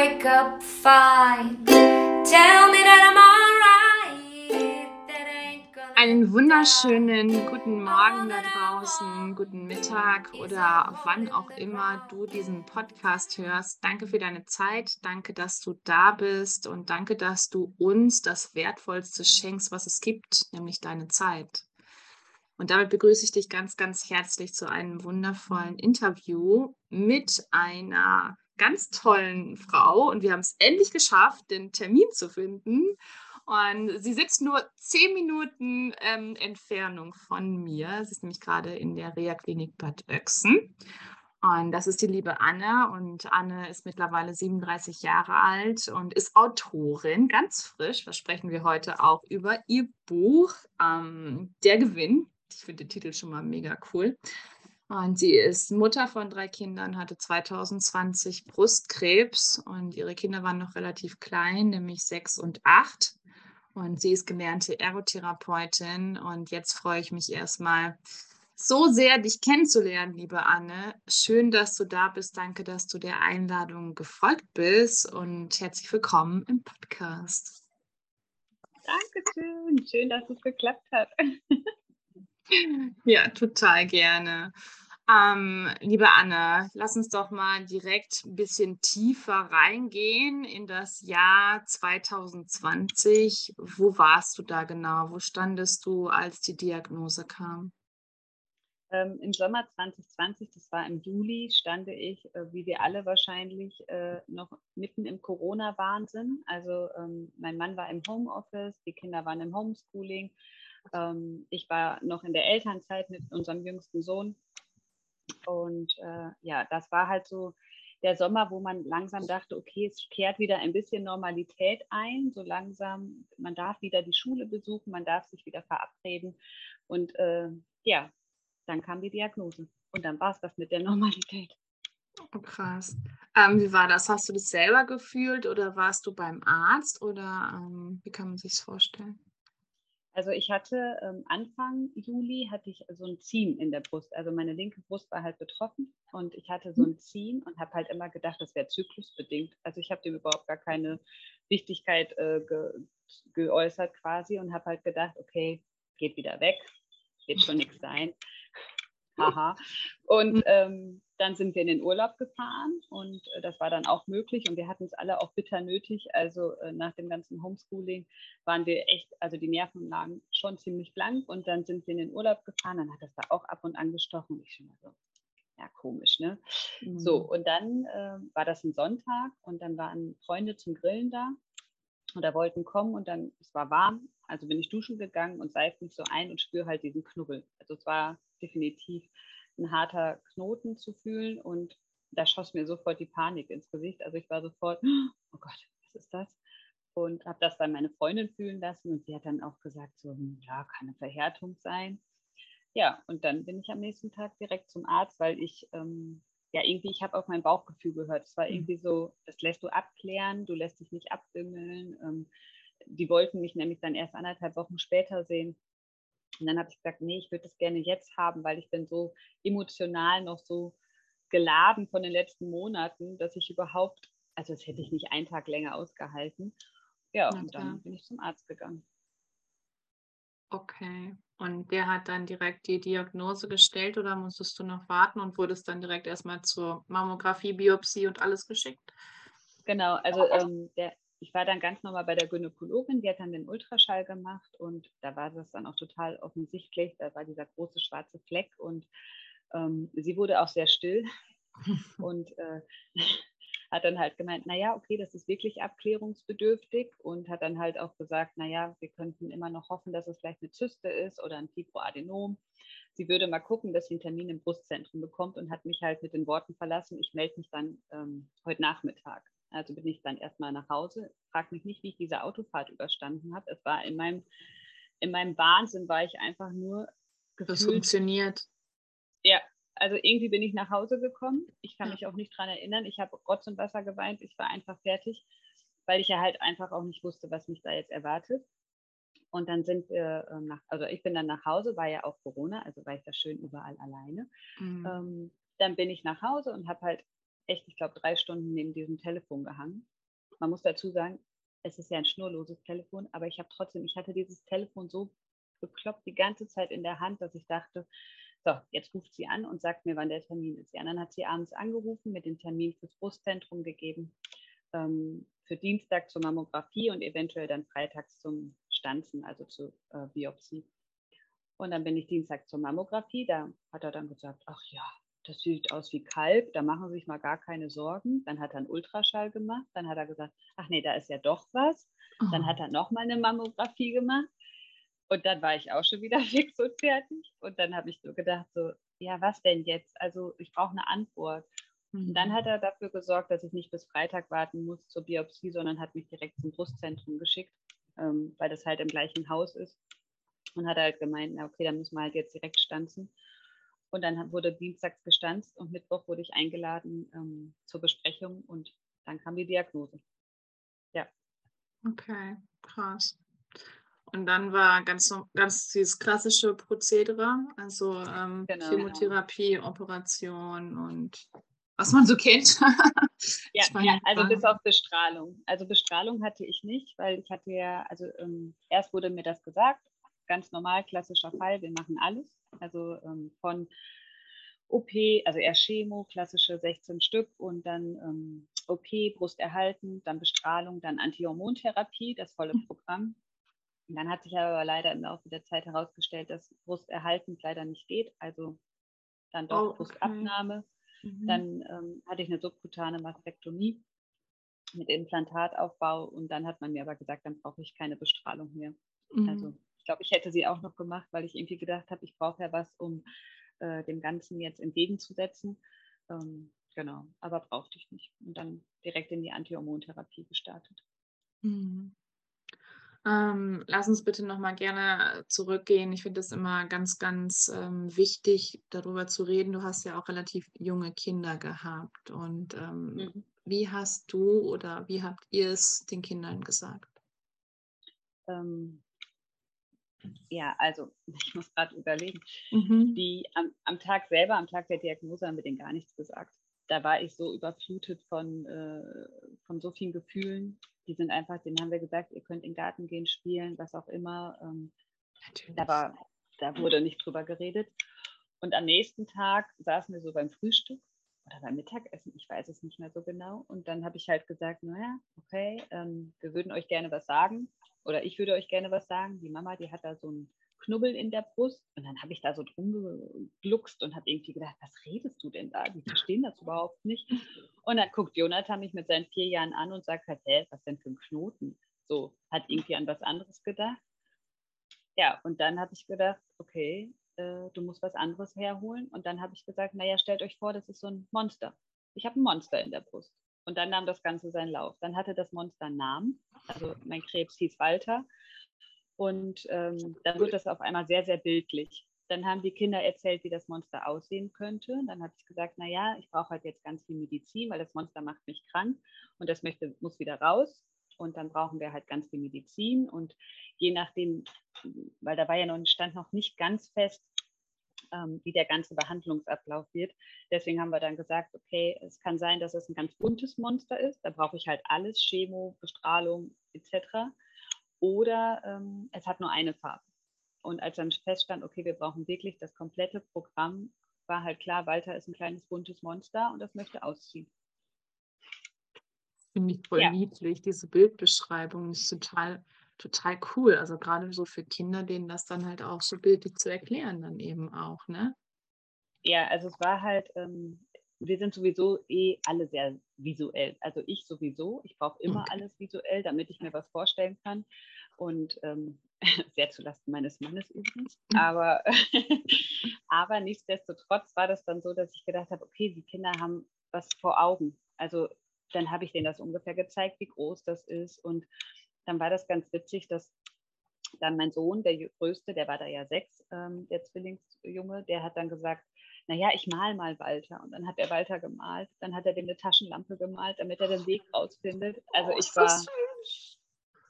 wake up fine. Tell me that I'm alright. Einen wunderschönen guten Morgen da draußen, guten Mittag oder wann auch immer du diesen Podcast hörst. Danke für deine Zeit, danke, dass du da bist und danke, dass du uns das Wertvollste schenkst, was es gibt, nämlich deine Zeit. Und damit begrüße ich dich ganz, ganz herzlich zu einem wundervollen Interview mit einer ganz tollen Frau. Und wir haben es endlich geschafft, den Termin zu finden. Und sie sitzt nur zehn Minuten ähm, Entfernung von mir. Sie ist nämlich gerade in der Reha-Klinik Bad Oechsen. Und das ist die liebe Anne. Und Anne ist mittlerweile 37 Jahre alt und ist Autorin, ganz frisch. Da sprechen wir heute auch über ihr Buch ähm, Der Gewinn. Ich finde den Titel schon mal mega cool. Und sie ist Mutter von drei Kindern, hatte 2020 Brustkrebs und ihre Kinder waren noch relativ klein, nämlich sechs und acht. Und sie ist gelernte Ergotherapeutin. Und jetzt freue ich mich erstmal so sehr, dich kennenzulernen, liebe Anne. Schön, dass du da bist. Danke, dass du der Einladung gefolgt bist. Und herzlich willkommen im Podcast. Dankeschön. Schön, dass es geklappt hat. Ja, total gerne. Ähm, liebe Anne, lass uns doch mal direkt ein bisschen tiefer reingehen in das Jahr 2020. Wo warst du da genau? Wo standest du, als die Diagnose kam? Ähm, Im Sommer 2020, das war im Juli, stande ich, äh, wie wir alle wahrscheinlich, äh, noch mitten im Corona-Wahnsinn. Also ähm, mein Mann war im Homeoffice, die Kinder waren im Homeschooling. Ähm, ich war noch in der Elternzeit mit unserem jüngsten Sohn. Und äh, ja, das war halt so der Sommer, wo man langsam dachte, okay, es kehrt wieder ein bisschen Normalität ein, so langsam, man darf wieder die Schule besuchen, man darf sich wieder verabreden. Und äh, ja, dann kam die Diagnose. Und dann war es das mit der Normalität. Oh, krass. Ähm, wie war das? Hast du das selber gefühlt oder warst du beim Arzt oder ähm, wie kann man sich vorstellen? Also ich hatte ähm, Anfang Juli hatte ich so ein Ziehen in der Brust. Also meine linke Brust war halt betroffen und ich hatte so ein Ziehen und habe halt immer gedacht, das wäre zyklusbedingt. Also ich habe dem überhaupt gar keine Wichtigkeit äh, ge geäußert quasi und habe halt gedacht, okay, geht wieder weg, wird schon nichts sein. Haha. Und mhm. ähm, dann sind wir in den Urlaub gefahren und äh, das war dann auch möglich und wir hatten es alle auch bitter nötig. Also äh, nach dem ganzen Homeschooling waren wir echt, also die Nerven lagen schon ziemlich blank und dann sind wir in den Urlaub gefahren. Dann hat das da auch ab und an gestochen. Ich schon mal so, ja, komisch, ne? Mhm. So, und dann äh, war das ein Sonntag und dann waren Freunde zum Grillen da oder wollten kommen und dann, es war warm, also bin ich duschen gegangen und seife mich so ein und spüre halt diesen Knubbel. Also es war definitiv ein harter Knoten zu fühlen und da schoss mir sofort die Panik ins Gesicht. Also ich war sofort, oh Gott, was ist das? Und habe das dann meine Freundin fühlen lassen und sie hat dann auch gesagt, so, ja, kann eine Verhärtung sein. Ja, und dann bin ich am nächsten Tag direkt zum Arzt, weil ich, ähm, ja, irgendwie, ich habe auf mein Bauchgefühl gehört. Es war mhm. irgendwie so, das lässt du abklären, du lässt dich nicht abwimmeln. Ähm, die wollten mich nämlich dann erst anderthalb Wochen später sehen. Und dann habe ich gesagt, nee, ich würde das gerne jetzt haben, weil ich bin so emotional noch so geladen von den letzten Monaten, dass ich überhaupt, also das hätte ich nicht einen Tag länger ausgehalten. Ja, und dann bin ich zum Arzt gegangen. Okay. Und der hat dann direkt die Diagnose gestellt oder musstest du noch warten und wurdest dann direkt erstmal zur Mammographie, Biopsie und alles geschickt? Genau, also ähm, der, ich war dann ganz normal bei der Gynäkologin, die hat dann den Ultraschall gemacht und da war das dann auch total offensichtlich, da war dieser große schwarze Fleck und ähm, sie wurde auch sehr still und äh, hat dann halt gemeint, naja, okay, das ist wirklich abklärungsbedürftig und hat dann halt auch gesagt, naja, wir könnten immer noch hoffen, dass es vielleicht eine Zyste ist oder ein Fibroadenom. Sie würde mal gucken, dass sie einen Termin im Brustzentrum bekommt und hat mich halt mit den Worten verlassen, ich melde mich dann ähm, heute Nachmittag. Also bin ich dann erstmal nach Hause. Frag mich nicht, wie ich diese Autofahrt überstanden habe. Es war in meinem, in meinem Wahnsinn war ich einfach nur gefühlt. Das funktioniert. Ja, also irgendwie bin ich nach Hause gekommen. Ich kann mich auch nicht daran erinnern. Ich habe Rotz und Wasser geweint. Ich war einfach fertig, weil ich ja halt einfach auch nicht wusste, was mich da jetzt erwartet. Und dann sind wir äh, nach, also ich bin dann nach Hause, war ja auch Corona, also war ich da schön überall alleine. Mhm. Ähm, dann bin ich nach Hause und habe halt echt, ich glaube, drei Stunden neben diesem Telefon gehangen. Man muss dazu sagen, es ist ja ein schnurloses Telefon, aber ich habe trotzdem, ich hatte dieses Telefon so bekloppt die ganze Zeit in der Hand, dass ich dachte, so, jetzt ruft sie an und sagt mir, wann der Termin ist. Ja, dann hat sie abends angerufen, mit dem Termin fürs Brustzentrum gegeben, ähm, für Dienstag zur Mammographie und eventuell dann freitags zum Stanzen, also zur äh, Biopsie. Und dann bin ich Dienstag zur Mammographie, da hat er dann gesagt, ach ja, das sieht aus wie Kalb, da machen Sie sich mal gar keine Sorgen. Dann hat er einen Ultraschall gemacht, dann hat er gesagt, ach nee, da ist ja doch was. Dann hat oh. er nochmal eine Mammographie gemacht und dann war ich auch schon wieder fix und fertig. Und dann habe ich so gedacht, so, ja, was denn jetzt? Also ich brauche eine Antwort. Und dann hat mhm. er dafür gesorgt, dass ich nicht bis Freitag warten muss zur Biopsie, sondern hat mich direkt zum Brustzentrum geschickt, ähm, weil das halt im gleichen Haus ist. Und hat halt gemeint, na okay, dann müssen wir halt jetzt direkt stanzen. Und dann wurde dienstags gestanzt und Mittwoch wurde ich eingeladen ähm, zur Besprechung und dann kam die Diagnose. Ja. Okay, krass. Und dann war ganz, ganz dieses klassische Prozedere, also ähm, genau, Chemotherapie, genau. Operation und was man so kennt. ja, ja also bis auf Bestrahlung. Also Bestrahlung hatte ich nicht, weil ich hatte ja, also ähm, erst wurde mir das gesagt, ganz normal, klassischer Fall, wir machen alles. Also ähm, von OP, also eher Chemo, klassische 16 Stück und dann ähm, OP, Brust erhalten, dann Bestrahlung, dann Antihormontherapie, das volle mhm. Programm. Und dann hat sich aber leider im Laufe der Zeit herausgestellt, dass Brusterhaltend leider nicht geht. Also dann doch oh, okay. Brustabnahme. Mhm. Dann ähm, hatte ich eine subkutane Mastektomie mit Implantataufbau und dann hat man mir aber gesagt, dann brauche ich keine Bestrahlung mehr. Mhm. Also glaube, ich hätte sie auch noch gemacht, weil ich irgendwie gedacht habe, ich brauche ja was, um äh, dem Ganzen jetzt entgegenzusetzen. Ähm, genau, aber brauchte ich nicht. Und dann direkt in die Antihormontherapie gestartet. Mhm. Ähm, lass uns bitte nochmal gerne zurückgehen. Ich finde es immer ganz, ganz ähm, wichtig, darüber zu reden. Du hast ja auch relativ junge Kinder gehabt. Und ähm, mhm. wie hast du oder wie habt ihr es den Kindern gesagt? Ja, also ich muss gerade überlegen. Mhm. Die, am, am Tag selber, am Tag der Diagnose, haben wir denen gar nichts gesagt. Da war ich so überflutet von, äh, von so vielen Gefühlen die sind einfach, denen haben wir gesagt, ihr könnt in den Garten gehen, spielen, was auch immer. Ähm, da, war, da wurde nicht drüber geredet. Und am nächsten Tag saßen wir so beim Frühstück oder beim Mittagessen, ich weiß es nicht mehr so genau. Und dann habe ich halt gesagt, naja, okay, ähm, wir würden euch gerne was sagen oder ich würde euch gerne was sagen. Die Mama, die hat da so ein Knubbeln in der Brust. Und dann habe ich da so drum gluckst und habe irgendwie gedacht, was redest du denn da? Die verstehen das überhaupt nicht. Und dann guckt Jonathan mich mit seinen vier Jahren an und sagt halt, hä, was denn für ein Knoten? So, hat irgendwie an was anderes gedacht. Ja, und dann habe ich gedacht, okay, äh, du musst was anderes herholen. Und dann habe ich gesagt, naja, stellt euch vor, das ist so ein Monster. Ich habe ein Monster in der Brust. Und dann nahm das Ganze seinen Lauf. Dann hatte das Monster einen Namen. Also mein Krebs hieß Walter. Und ähm, dann wird das auf einmal sehr, sehr bildlich. Dann haben die Kinder erzählt, wie das Monster aussehen könnte. Dann habe ich gesagt, naja, ich brauche halt jetzt ganz viel Medizin, weil das Monster macht mich krank und das möchte, muss wieder raus. Und dann brauchen wir halt ganz viel Medizin. Und je nachdem, weil da war ja noch, stand noch nicht ganz fest, ähm, wie der ganze Behandlungsablauf wird. Deswegen haben wir dann gesagt, okay, es kann sein, dass es ein ganz buntes Monster ist. Da brauche ich halt alles, Chemo, Bestrahlung etc oder ähm, es hat nur eine Farbe. Und als dann feststand, okay, wir brauchen wirklich das komplette Programm, war halt klar, Walter ist ein kleines buntes Monster und das möchte ausziehen. Finde ich voll ja. niedlich, diese Bildbeschreibung ist total, total cool. Also gerade so für Kinder, denen das dann halt auch so bildlich zu erklären, dann eben auch, ne? Ja, also es war halt, ähm, wir sind sowieso eh alle sehr visuell. Also ich sowieso. Ich brauche immer okay. alles visuell, damit ich mir was vorstellen kann. Und ähm, sehr zulasten meines Mannes übrigens. Mhm. Aber, aber nichtsdestotrotz war das dann so, dass ich gedacht habe, okay, die Kinder haben was vor Augen. Also dann habe ich denen das ungefähr gezeigt, wie groß das ist. Und dann war das ganz witzig, dass dann mein Sohn, der Größte, der war da ja sechs, ähm, der Zwillingsjunge, der hat dann gesagt, naja, ich mal mal Walter. Und dann hat er Walter gemalt. Dann hat er dem eine Taschenlampe gemalt, damit er den Weg rausfindet. Also oh, ich war,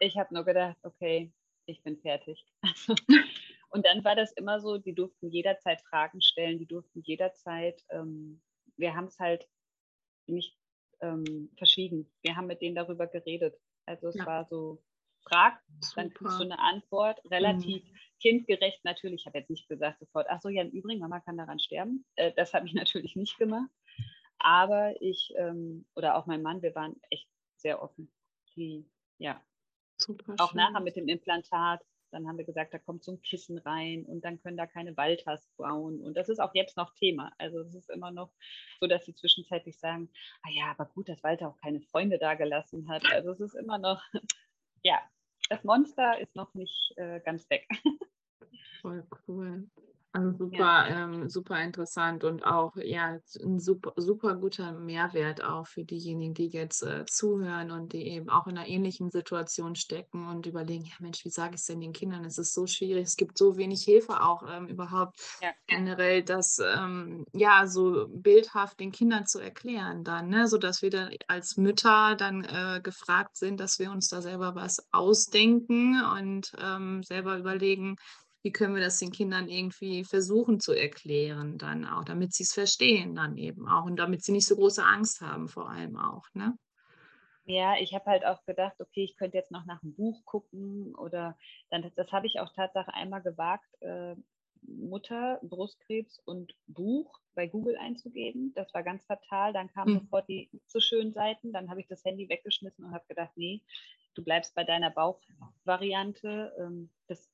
ich habe nur gedacht, okay, ich bin fertig. und dann war das immer so, die durften jederzeit Fragen stellen, die durften jederzeit, ähm, wir haben es halt nicht ähm, verschwiegen. Wir haben mit denen darüber geredet. Also es Ja. war so, frag, dann kriegst du eine Antwort, relativ kindgerecht natürlich. Ich habe jetzt nicht gesagt sofort, ach so, ja, im Übrigen, Mama kann daran sterben. Äh, das habe ich natürlich nicht gemacht. Aber ich, ähm, oder auch mein Mann, wir waren echt sehr offen. Die, ja, Super auch schön. nachher mit dem Implantat. Dann haben wir gesagt, da kommt so ein Kissen rein und dann können da keine Waldhas bauen. Und das ist auch jetzt noch Thema. Also es ist immer noch so, dass sie zwischenzeitlich sagen, ah ja, aber gut, dass Walter auch keine Freunde da gelassen hat. Also es ist immer noch, ja, das Monster ist noch nicht äh, ganz weg. Voll cool. Also super, ähm, super interessant und auch ja ein super, super guter Mehrwert auch für diejenigen, die jetzt äh, zuhören und die eben auch in einer ähnlichen Situation stecken und überlegen, ja Mensch, wie sage ich es denn den Kindern? Es ist so schwierig, es gibt so wenig Hilfe auch ähm, überhaupt Ja. generell, das ähm, ja so bildhaft den Kindern zu erklären dann, ne? sodass wir dann als Mütter dann äh, gefragt sind, dass wir uns da selber was ausdenken und ähm, selber überlegen, wie können wir das den Kindern irgendwie versuchen zu erklären, dann auch, damit sie es verstehen, dann eben auch und damit sie nicht so große Angst haben, vor allem auch. Ne? Ja, ich habe halt auch gedacht, okay, ich könnte jetzt noch nach einem Buch gucken oder dann, das, habe ich auch Tatsache einmal gewagt, äh, Mutter, Brustkrebs und Buch bei Google einzugeben. Das war ganz fatal. Dann kamen Hm. sofort die so schönen Seiten. Dann habe ich das Handy weggeschmissen und habe gedacht, nee, du bleibst bei deiner Bauchvariante. Ähm, das.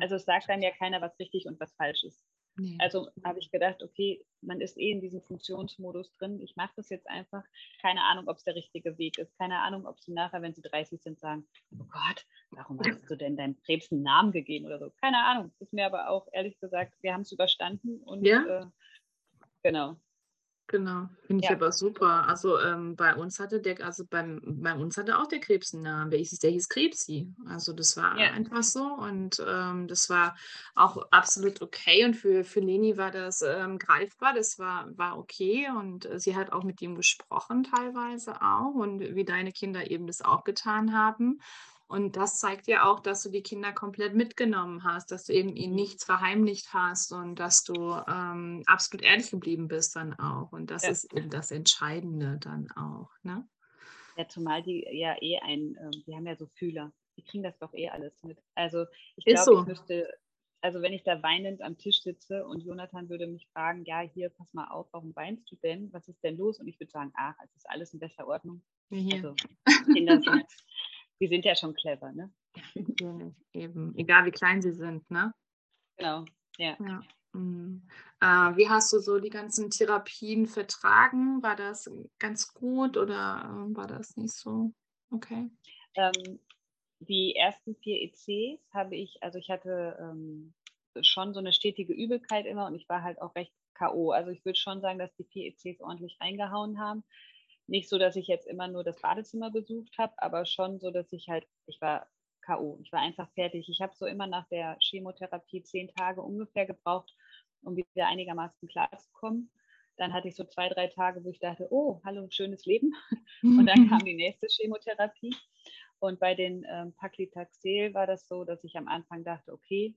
Also es sagt dann ja keiner, was richtig und was falsch ist. Nee. Also habe ich gedacht, okay, man ist eh in diesem Funktionsmodus drin. Ich mache das jetzt einfach. Keine Ahnung, ob es der richtige Weg ist. Keine Ahnung, ob sie nachher, wenn sie 30 sind, sagen, oh Gott, warum hast du denn deinem Krebs einen Namen gegeben oder so. Keine Ahnung. Ist mir aber auch ehrlich gesagt, wir haben es überstanden und Ja? äh, genau. Genau, finde ich Ja. aber super. Also ähm, bei uns hatte der, also beim, bei uns hatte auch der Krebs einen Namen. Der hieß, der hieß Krebsi. Also das war Ja. einfach so und ähm, das war auch absolut okay. Und für, für Leni war das ähm, greifbar, das war, war okay. Und äh, sie hat auch mit ihm gesprochen teilweise auch und wie deine Kinder eben das auch getan haben. Und das zeigt ja auch, dass du die Kinder komplett mitgenommen hast, dass du eben ihnen Mhm. nichts verheimlicht hast und dass du ähm, absolut ehrlich geblieben bist dann auch. Und das Ja. ist eben das Entscheidende dann auch. Ne? Ja, zumal die ja eh ein, ähm, die haben ja so Fühler. Die kriegen das doch eh alles mit. Also ich glaube, so. ich müsste, also wenn ich da weinend am Tisch sitze und Jonathan würde mich fragen, ja, hier, pass mal auf, warum weinst du denn? Was ist denn los? Und ich würde sagen, ach, es ist alles in bester Ordnung. Hier, Also Kinder sind, die sind ja schon clever, ne? natürlich, eben. Egal wie klein sie sind, ne? Genau, ja. Ja. Mhm. Äh, wie hast du so die ganzen Therapien vertragen? War das ganz gut oder ähm, war das nicht so? Okay. Ähm, die ersten vier ECs habe ich, also ich hatte ähm, schon so eine stetige Übelkeit immer und ich war halt auch recht K.O. Also ich würde schon sagen, dass die vier ECs ordentlich reingehauen haben. Nicht so, dass ich jetzt immer nur das Badezimmer besucht habe, aber schon so, dass ich halt, ich war K.O. Ich war einfach fertig. Ich habe so immer nach der Chemotherapie zehn Tage ungefähr gebraucht, um wieder einigermaßen klarzukommen. Dann hatte ich so zwei, drei Tage, wo ich dachte, oh, hallo, schönes Leben. Und dann kam die nächste Chemotherapie. Und bei den ähm, Paclitaxel war das so, dass ich am Anfang dachte, okay,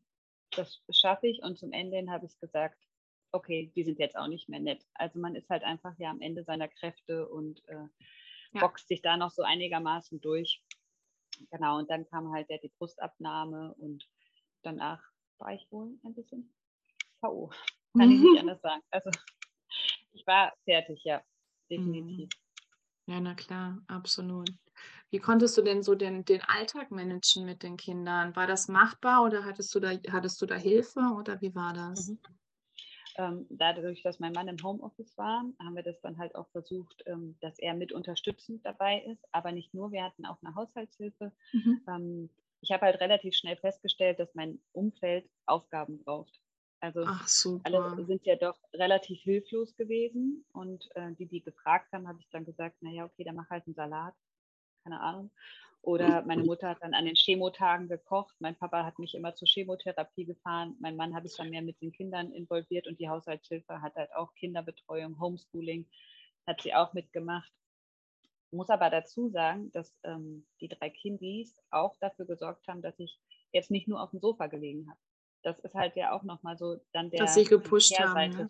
das schaffe ich. Und zum Ende hin habe ich gesagt, okay, die sind jetzt auch nicht mehr nett. Also man ist halt einfach ja am Ende seiner Kräfte und äh, Ja. boxt sich da noch so einigermaßen durch. Genau, und dann kam halt ja die Brustabnahme und danach war ich wohl ein bisschen K.O. Kann ich nicht anders sagen. Also ich war fertig, ja, definitiv. Ja, na klar, absolut. Wie konntest du denn so den, den Alltag managen mit den Kindern? War das machbar oder hattest du da, hattest du da Hilfe oder wie war das? Mhm. Ähm, dadurch, dass mein Mann im Homeoffice war, haben wir das dann halt auch versucht, ähm, dass er mit unterstützend dabei ist. Aber nicht nur, wir hatten auch eine Haushaltshilfe. Mhm. Ähm, ich habe halt relativ schnell festgestellt, dass mein Umfeld Aufgaben braucht. Also alle sind ja doch relativ hilflos gewesen. Und äh, die, die gefragt haben, habe ich dann gesagt, naja, okay, dann mach halt einen Salat. Keine Ahnung. Oder meine Mutter hat dann an den Chemotagen gekocht. Mein Papa hat mich immer zur Chemotherapie gefahren. Mein Mann habe ich dann mehr mit den Kindern involviert und die Haushaltshilfe hat halt auch Kinderbetreuung, Homeschooling, hat sie auch mitgemacht. Muss aber dazu sagen, dass ähm, die drei Kindis auch dafür gesorgt haben, dass ich jetzt nicht nur auf dem Sofa gelegen habe. Das ist halt ja auch nochmal so dann der Dass sie gepusht haben, ne?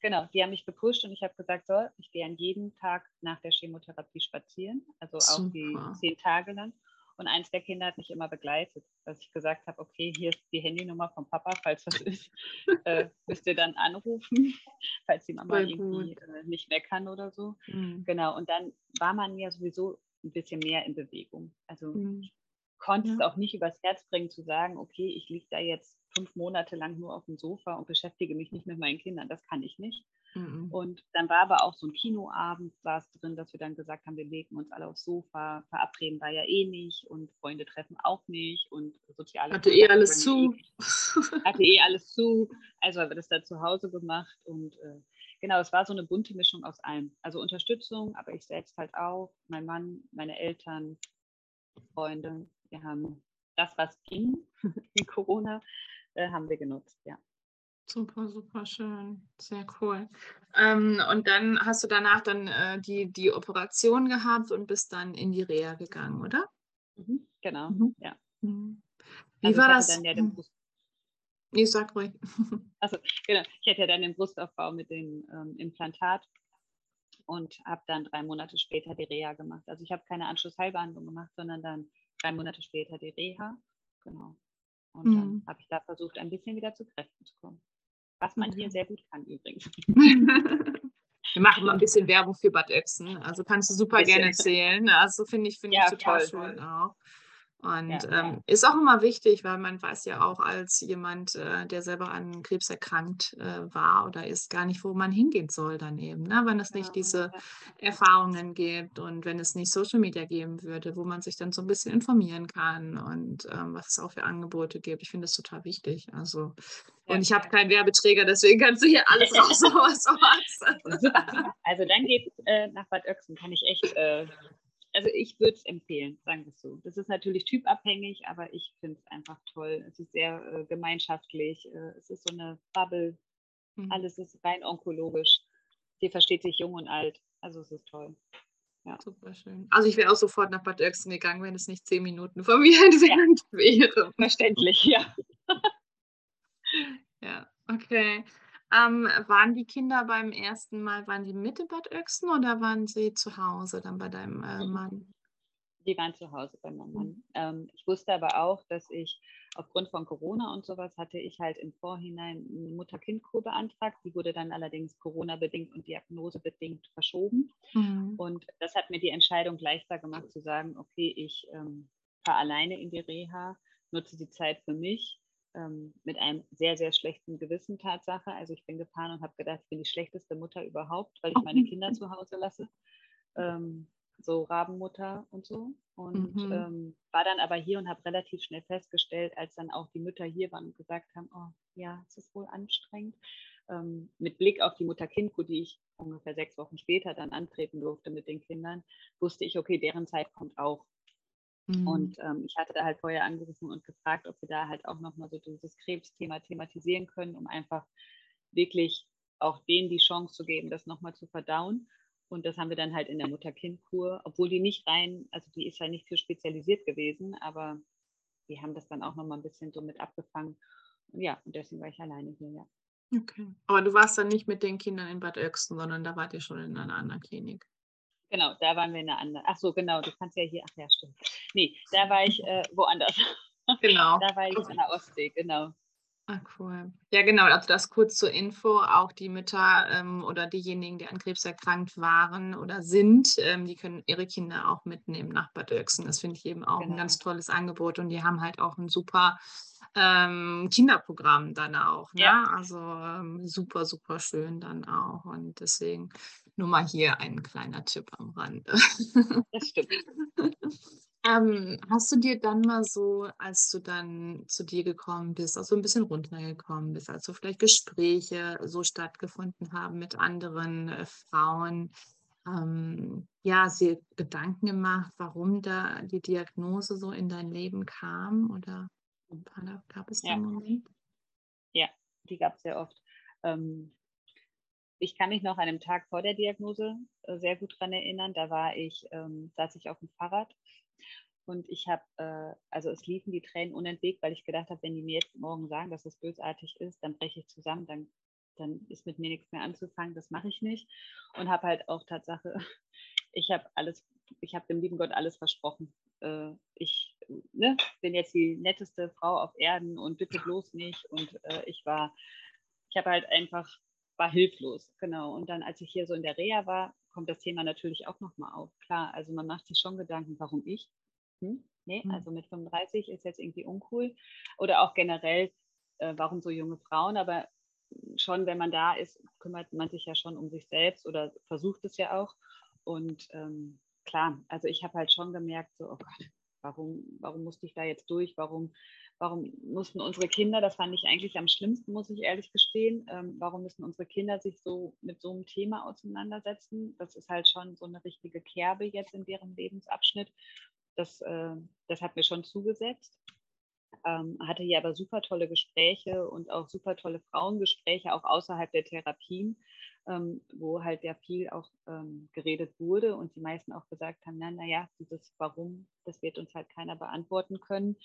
Genau, die haben mich gepusht und ich habe gesagt, so, ich gehe an jedem Tag nach der Chemotherapie spazieren, also Super. auch die zehn Tage lang. Und eins der Kinder hat mich immer begleitet, dass ich gesagt habe, okay, hier ist die Handynummer vom Papa, falls was ist, äh, müsst ihr dann anrufen, falls die Mama irgendwie äh, nicht mehr kann oder so. Mhm. Genau, und dann war man ja sowieso ein bisschen mehr in Bewegung. Also mhm. ich konnte ja. es auch nicht übers Herz bringen zu sagen, okay, ich liege da jetzt fünf Monate lang nur auf dem Sofa und beschäftige mich nicht mit meinen Kindern. Das kann ich nicht. Mhm. Und dann war aber auch so ein Kinoabend, war es drin, dass wir dann gesagt haben, wir legen uns alle aufs Sofa, verabreden war ja eh nicht und Freunde treffen auch nicht und soziale. Hatte eh alles zu. Eh, hatte eh alles zu. Also haben wir das da zu Hause gemacht und äh, genau, es war so eine bunte Mischung aus allem. Also Unterstützung, aber ich selbst halt auch, mein Mann, meine Eltern, Freunde. Wir haben das, was ging in Corona, äh, haben wir genutzt, ja. Super, super schön. Sehr cool. Ähm, und dann hast du danach dann äh, die, die Operation gehabt und bist dann in die Reha gegangen, oder? Mhm, genau, mhm. ja. Mhm. Wie also war das? Ja hm. ich sag ruhig. Also genau, ich hatte ja dann den Brustaufbau mit dem ähm, Implantat und habe dann drei Monate später die Reha gemacht. Also ich habe keine Anschlussheilbehandlung gemacht, sondern dann drei Monate später die Reha. Genau. Und mhm. dann habe ich da versucht, ein bisschen wieder zu Kräften zu kommen. Was man hier sehr gut kann übrigens. Wir machen mal ein bisschen Werbung für Bad Oechsen. Also kannst du super gerne erzählen. Also finde ich, finde ja, ich total schön auch. Und ja, ähm, ja. ist auch immer wichtig, weil man weiß ja auch als jemand, äh, der selber an Krebs erkrankt äh, war oder ist, gar nicht, wo man hingehen soll daneben. Ne? Wenn es nicht diese Erfahrungen gibt und wenn es nicht Social Media geben würde, wo man sich dann so ein bisschen informieren kann und ähm, was es auch für Angebote gibt. Ich finde das total wichtig. Also, und ich habe keinen Werbeträger, deswegen kannst du hier alles raus, was du hast. Also dann geht äh, nach Bad Oechsen, kann ich echt äh, also ich würde es empfehlen, sagen wir es so. Das ist natürlich typabhängig, aber ich finde es einfach toll. Es ist sehr äh, gemeinschaftlich, äh, es ist so eine Bubble, mhm. alles ist rein onkologisch. Hier versteht sich jung und alt, also es ist toll. Ja. Super schön. Also ich wäre auch sofort nach Bad Oechsen gegangen, wenn es nicht zehn Minuten von mir entfernt ja. wäre. Verständlich, ja. ja, okay. Ähm, waren die Kinder beim ersten Mal, waren die mit in Bad Oechsen oder waren sie zu Hause dann bei deinem äh, mhm. Mann? Die waren zu Hause bei meinem Mann. Mhm. Ähm, ich wusste aber auch, dass ich aufgrund von Corona und sowas hatte ich halt im Vorhinein eine Mutter-Kind-Kur beantragt. Die wurde dann allerdings Corona-bedingt und diagnosebedingt verschoben. Mhm. Und das hat mir die Entscheidung leichter gemacht zu sagen, okay, ich ähm, fahre alleine in die Reha, nutze die Zeit für mich ähm, mit einem sehr, sehr schlechten Gewissen Tatsache. Also ich bin gefahren und habe gedacht, ich bin die schlechteste Mutter überhaupt, weil ich meine Kinder zu Hause lasse. Ähm, so Rabenmutter und so. Und mhm. ähm, war dann aber hier und habe relativ schnell festgestellt, als dann auch die Mütter hier waren und gesagt haben, oh ja, es ist wohl anstrengend. Ähm, mit Blick auf die Mutter-Kind-Kur, die ich ungefähr sechs Wochen später dann antreten durfte mit den Kindern, wusste ich, okay, deren Zeit kommt auch. Mhm. Und ähm, ich hatte da halt vorher angerufen und gefragt, ob wir da halt auch nochmal so dieses Krebsthema thematisieren können, um einfach wirklich auch denen die Chance zu geben, das nochmal zu verdauen. Und das haben wir dann halt in der Mutter-Kind-Kur, obwohl die nicht rein, also die ist ja nicht für spezialisiert gewesen, aber die haben das dann auch nochmal ein bisschen so mit abgefangen. Und ja, und deswegen war ich alleine hier, ja. Okay. Aber du warst dann nicht mit den Kindern in Bad Oechsen, sondern da wart ihr schon in einer anderen Klinik. Genau, da waren wir in einer anderen. Ach so, genau, du kannst ja hier, ach ja, stimmt. Nee, da war ich äh, woanders. Genau. da war ich an der Ostsee, genau. Ah, cool. Ja, genau, also das kurz zur Info. Auch die Mütter ähm, oder diejenigen, die an Krebs erkrankt waren oder sind, ähm, die können ihre Kinder auch mitnehmen nach Bad Oechsen. Das finde ich eben auch genau. ein ganz tolles Angebot und die haben halt auch ein super ähm, Kinderprogramm dann auch. Ne? Ja. Also ähm, super, super schön dann auch. Und deswegen nur mal hier ein kleiner Tipp am Rande. Das stimmt. ähm, hast du dir dann mal so, als du dann zu dir gekommen bist, also ein bisschen runtergekommen bist, also vielleicht Gespräche so stattgefunden haben mit anderen äh, Frauen, ähm, ja, sie Gedanken gemacht, warum da die Diagnose so in dein Leben kam oder gab es ja. den Moment? Ja, die gab es sehr oft. Ähm, ich kann mich noch an einem Tag vor der Diagnose äh, sehr gut daran erinnern. Da war ich, ähm, saß ich auf dem Fahrrad und ich habe, äh, also es liefen die Tränen unentwegt, weil ich gedacht habe, wenn die mir jetzt morgen sagen, dass es bösartig ist, dann breche ich zusammen, dann dann ist mit mir nichts mehr anzufangen, das mache ich nicht. Und habe halt auch Tatsache, ich habe alles, ich habe dem lieben Gott alles versprochen. Äh, ich ne, bin jetzt die netteste Frau auf Erden und bitte bloß nicht. Und äh, ich war, ich habe halt einfach, war hilflos, genau. Und dann, als ich hier so in der Reha war, kommt das Thema natürlich auch nochmal auf. Klar, also man macht sich schon Gedanken, warum ich? Hm? Nee, hm. also mit 35 ist jetzt irgendwie uncool. Oder auch generell, äh, warum so junge Frauen? Aber schon, wenn man da ist, kümmert man sich ja schon um sich selbst oder versucht es ja auch. Und ähm, klar, also ich habe halt schon gemerkt, so, oh Gott, warum, warum musste ich da jetzt durch? Warum, warum mussten unsere Kinder, das fand ich eigentlich am schlimmsten, muss ich ehrlich gestehen, ähm, warum müssen unsere Kinder sich so mit so einem Thema auseinandersetzen? Das ist halt schon so eine richtige Kerbe jetzt in deren Lebensabschnitt. Das, äh, das hat mir schon zugesetzt. Ähm, hatte hier aber super tolle Gespräche und auch super tolle Frauengespräche, auch außerhalb der Therapien, ähm, wo halt ja viel auch ähm, geredet wurde und die meisten auch gesagt haben, na, naja, dieses Warum, das wird uns halt keiner beantworten können.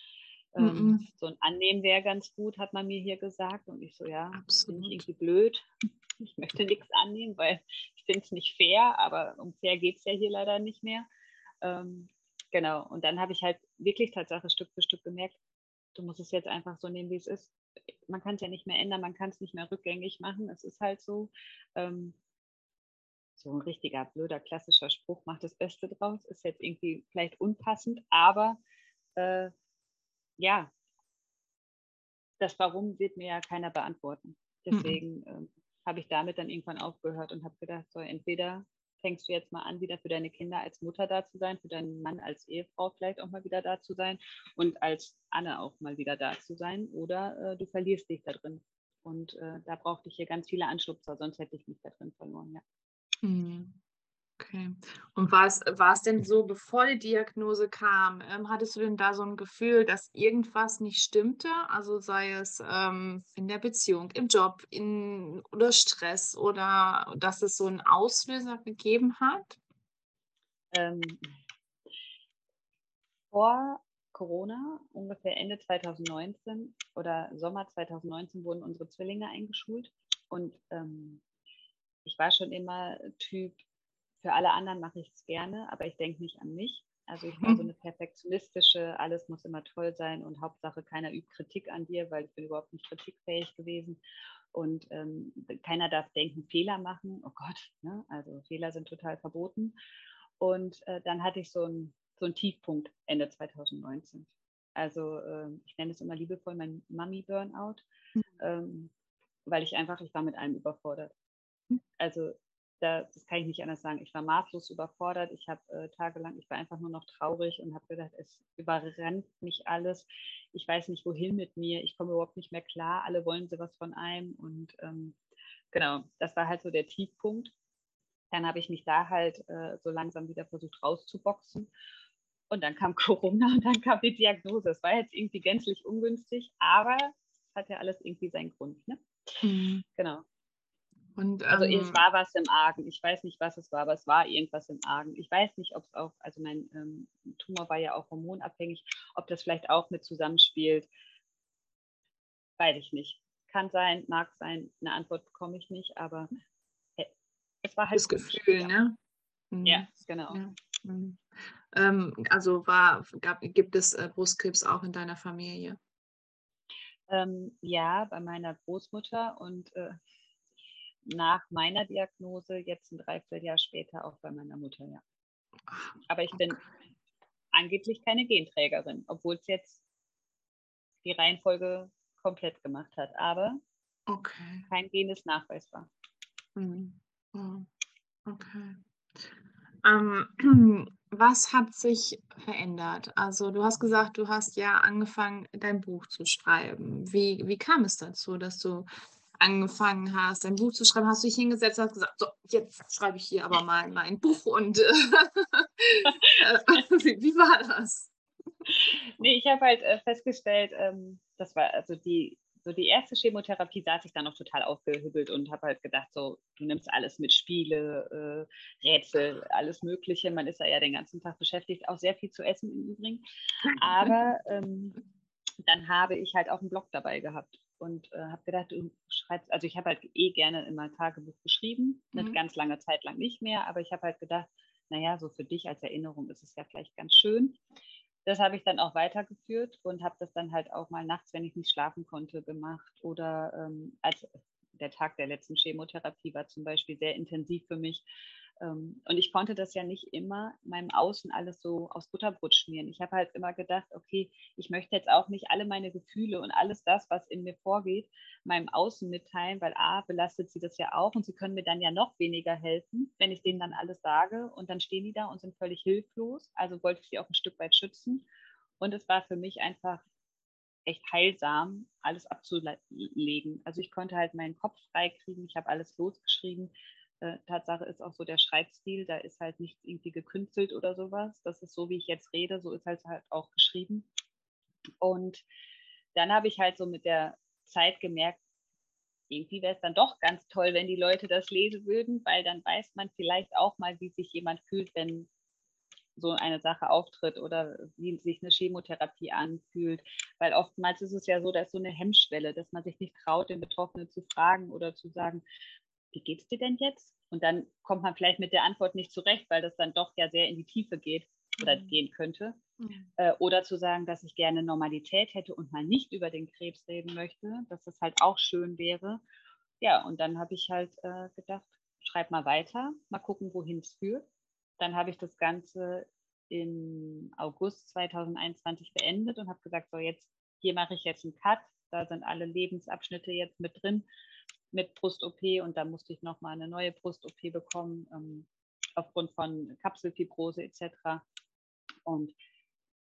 -mm. So ein Annehmen wäre ganz gut, hat man mir hier gesagt. Und ich so, ja, finde ich irgendwie blöd. Ich möchte nichts annehmen, weil ich finde es nicht fair, aber um fair geht es ja hier leider nicht mehr. Ähm, genau. Und dann habe ich halt wirklich Tatsache Stück für Stück gemerkt, du musst es jetzt einfach so nehmen, wie es ist. Man kann es ja nicht mehr ändern, man kann es nicht mehr rückgängig machen. Es ist halt so. Ähm, so ein richtiger blöder klassischer Spruch, macht das Beste draus, ist jetzt irgendwie vielleicht unpassend, aber äh, ja, das Warum wird mir ja keiner beantworten. Deswegen mhm. ähm, habe ich damit dann irgendwann aufgehört und habe gedacht, so entweder fängst du jetzt mal an, wieder für deine Kinder als Mutter da zu sein, für deinen Mann als Ehefrau vielleicht auch mal wieder da zu sein und als Anne auch mal wieder da zu sein oder äh, du verlierst dich da drin. Und äh, da brauchte ich hier ganz viele Anschubser, sonst hätte ich mich da drin verloren, ja. Mhm. Okay. Und war es, denn so, bevor die Diagnose kam, ähm, hattest du denn da so ein Gefühl, dass irgendwas nicht stimmte? Also sei es ähm, in der Beziehung, im Job, in, oder Stress oder dass es so einen Auslöser gegeben hat? Ähm, vor Corona, ungefähr Ende 2019 oder Sommer 2019, wurden unsere Zwillinge eingeschult. Und ähm, ich war schon immer Typ, für alle anderen mache ich es gerne, aber ich denke nicht an mich. Also ich war so mhm. eine perfektionistische, alles muss immer toll sein und Hauptsache keiner übt Kritik an dir, weil ich bin überhaupt nicht kritikfähig gewesen. Und ähm, keiner darf denken, Fehler machen. Oh Gott, ne? also Fehler sind total verboten. Und äh, dann hatte ich so einen so Tiefpunkt Ende 2019. Also äh, ich nenne es immer liebevoll mein Mami-Burnout, mhm. ähm, weil ich einfach, ich war mit allem überfordert. Mhm. Also da, das kann ich nicht anders sagen. Ich war maßlos überfordert. Ich habe äh, tagelang, ich war einfach nur noch traurig und habe gedacht, es überrennt mich alles. Ich weiß nicht, wohin mit mir. Ich komme überhaupt nicht mehr klar. Alle wollen sowas von einem. Und ähm, genau, das war halt so der Tiefpunkt. Dann habe ich mich da halt äh, so langsam wieder versucht rauszuboxen. Und dann kam Corona und dann kam die Diagnose. Es war jetzt irgendwie gänzlich ungünstig, aber es hat ja alles irgendwie seinen Grund. Ne? Mhm. Genau. Und, also ähm, es war was im Argen. Ich weiß nicht, was es war, aber es war irgendwas im Argen. Ich weiß nicht, ob es auch, also mein ähm, Tumor war ja auch hormonabhängig, ob das vielleicht auch mit zusammenspielt. Weiß ich nicht. Kann sein, mag sein. Eine Antwort bekomme ich nicht, aber es war halt das Gefühl, ja. ne? Mhm. Ja, genau. Ja. Mhm. Ähm, also war, gab, gibt es äh, Brustkrebs auch in deiner Familie? Ähm, ja, bei meiner Großmutter und äh, nach meiner Diagnose jetzt ein Dreivierteljahr später auch bei meiner Mutter, ja. Aber ich bin angeblich keine Genträgerin, obwohl es jetzt die Reihenfolge komplett gemacht hat. Aber okay. kein Gen ist nachweisbar. Mhm. Okay. Ähm, was hat sich verändert? Also du hast gesagt, du hast ja angefangen, dein Buch zu schreiben. Wie, wie kam es dazu, dass du angefangen hast, ein Buch zu schreiben, hast du dich hingesetzt und hast gesagt, so, jetzt schreibe ich hier aber mal mein Buch und äh, wie, wie, war das? Nee, ich habe halt äh, festgestellt, ähm, das war also die, so die erste Chemotherapie saß ich dann noch total aufgehübelt und habe halt gedacht, so, du nimmst alles mit Spiele, äh, Rätsel, alles Mögliche. Man ist ja, ja den ganzen Tag beschäftigt, auch sehr viel zu essen im Übrigen. Aber ähm, dann habe ich halt auch einen Blog dabei gehabt und äh, habe gedacht, du schreibst, also ich habe halt eh gerne immer ein Tagebuch geschrieben, mhm. eine ganz lange Zeit lang nicht mehr, aber ich habe halt gedacht, naja, so für dich als Erinnerung ist es ja vielleicht ganz schön. Das habe ich dann auch weitergeführt und habe das dann halt auch mal nachts, wenn ich nicht schlafen konnte, gemacht. Oder ähm, als der Tag der letzten Chemotherapie war zum Beispiel sehr intensiv für mich. Ähm, und ich konnte das ja nicht immer meinem Außen alles so aus Butterbrot schmieren. Ich habe halt immer gedacht, okay, ich möchte jetzt auch nicht alle meine Gefühle und alles das, was in mir vorgeht, meinem Außen mitteilen, weil A, belastet sie das ja auch und sie können mir dann ja noch weniger helfen, wenn ich denen dann alles sage und dann stehen die da und sind völlig hilflos. Also wollte ich sie auch ein Stück weit schützen. Und es war für mich einfach echt heilsam, alles abzulegen. Also ich konnte halt meinen Kopf freikriegen, ich habe alles losgeschrieben äh, Tatsache ist auch so der Schreibstil, da ist halt nichts irgendwie gekünstelt oder sowas. Das ist so, wie ich jetzt rede, so ist halt halt auch geschrieben. Und dann habe ich halt so mit der Zeit gemerkt, irgendwie wäre es dann doch ganz toll, wenn die Leute das lesen würden, weil dann weiß man vielleicht auch mal, wie sich jemand fühlt, wenn so eine Sache auftritt oder wie sich eine Chemotherapie anfühlt. Weil oftmals ist es ja so, dass so eine Hemmschwelle, dass man sich nicht traut, den Betroffenen zu fragen oder zu sagen, wie geht es dir denn jetzt? Und dann kommt man vielleicht mit der Antwort nicht zurecht, weil das dann doch ja sehr in die Tiefe geht oder mhm. gehen könnte. Mhm. Äh, oder zu sagen, dass ich gerne Normalität hätte und mal nicht über den Krebs reden möchte, dass das halt auch schön wäre. Ja, und dann habe ich halt äh, gedacht, schreib mal weiter, mal gucken, wohin es führt. Dann habe ich das Ganze im August 2021 beendet und habe gesagt, so jetzt, hier mache ich jetzt einen Cut, da sind alle Lebensabschnitte jetzt mit drin mit Brust-OP und da musste ich nochmal eine neue Brust-OP bekommen, ähm, aufgrund von Kapselfibrose etc. Und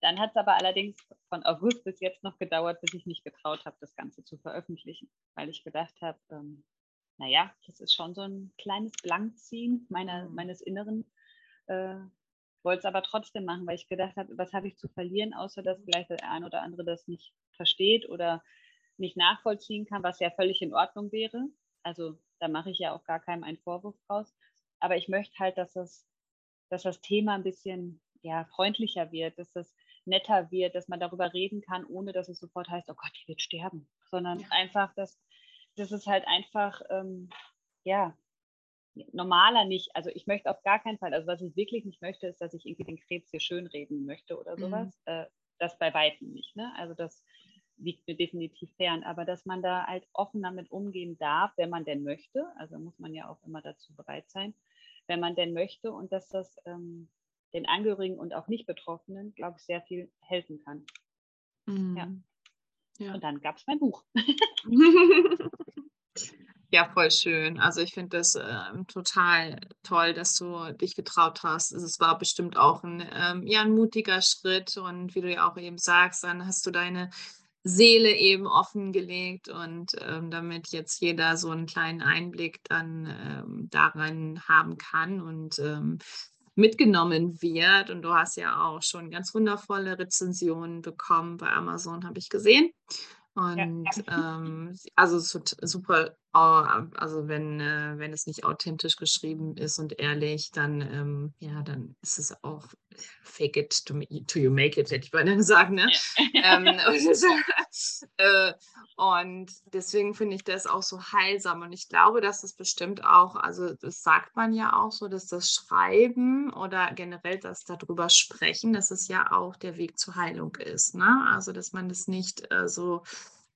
dann hat es aber allerdings von August bis jetzt noch gedauert, bis ich mich getraut habe, das Ganze zu veröffentlichen, weil ich gedacht habe, ähm, naja, das ist schon so ein kleines Blankziehen meiner, mhm. meines Inneren. Äh, wollte es aber trotzdem machen, weil ich gedacht habe, was habe ich zu verlieren, außer dass vielleicht der ein oder andere das nicht versteht oder nicht nachvollziehen kann, was ja völlig in Ordnung wäre. Also da mache ich ja auch gar keinem einen Vorwurf draus. Aber ich möchte halt, dass das, dass das Thema ein bisschen ja, freundlicher wird, dass das netter wird, dass man darüber reden kann, ohne dass es sofort heißt, oh Gott, die wird sterben. Sondern ja. einfach, dass, dass es halt einfach, ähm, ja, normaler nicht, also ich möchte auf gar keinen Fall, also was ich wirklich nicht möchte, ist, dass ich irgendwie den Krebs hier schönreden möchte oder sowas. Mhm. Äh, das bei weitem nicht. Ne? Also das, liegt mir definitiv fern. Aber dass man da halt offen damit umgehen darf, wenn man denn möchte, also muss man ja auch immer dazu bereit sein, wenn man denn möchte und dass das ähm, den Angehörigen und auch Nicht-Betroffenen, glaube ich, sehr viel helfen kann. Mhm. Ja. ja. Und dann gab es mein Buch. Ja, voll schön. Also ich finde das äh, total toll, dass du dich getraut hast. Es war bestimmt auch ein, ähm, ja, ein mutiger Schritt und wie du ja auch eben sagst, dann hast du deine Seele eben offengelegt und ähm, damit jetzt jeder so einen kleinen Einblick dann ähm, daran haben kann und ähm, mitgenommen wird. Und du hast ja auch schon ganz wundervolle Rezensionen bekommen bei Amazon, habe ich gesehen. Und ja. ähm, also super, also wenn, äh, wenn es nicht authentisch geschrieben ist und ehrlich, dann ähm, ja, dann ist es auch fake it to, to you make it, hätte ich beinahe gesagt. Ne? Ja. ähm, und, äh, und deswegen finde ich das auch so heilsam. Und ich glaube, dass es bestimmt auch, also das sagt man ja auch so, dass das Schreiben oder generell das darüber sprechen, dass es ja auch der Weg zur Heilung ist. Ne? Also dass man das nicht äh, so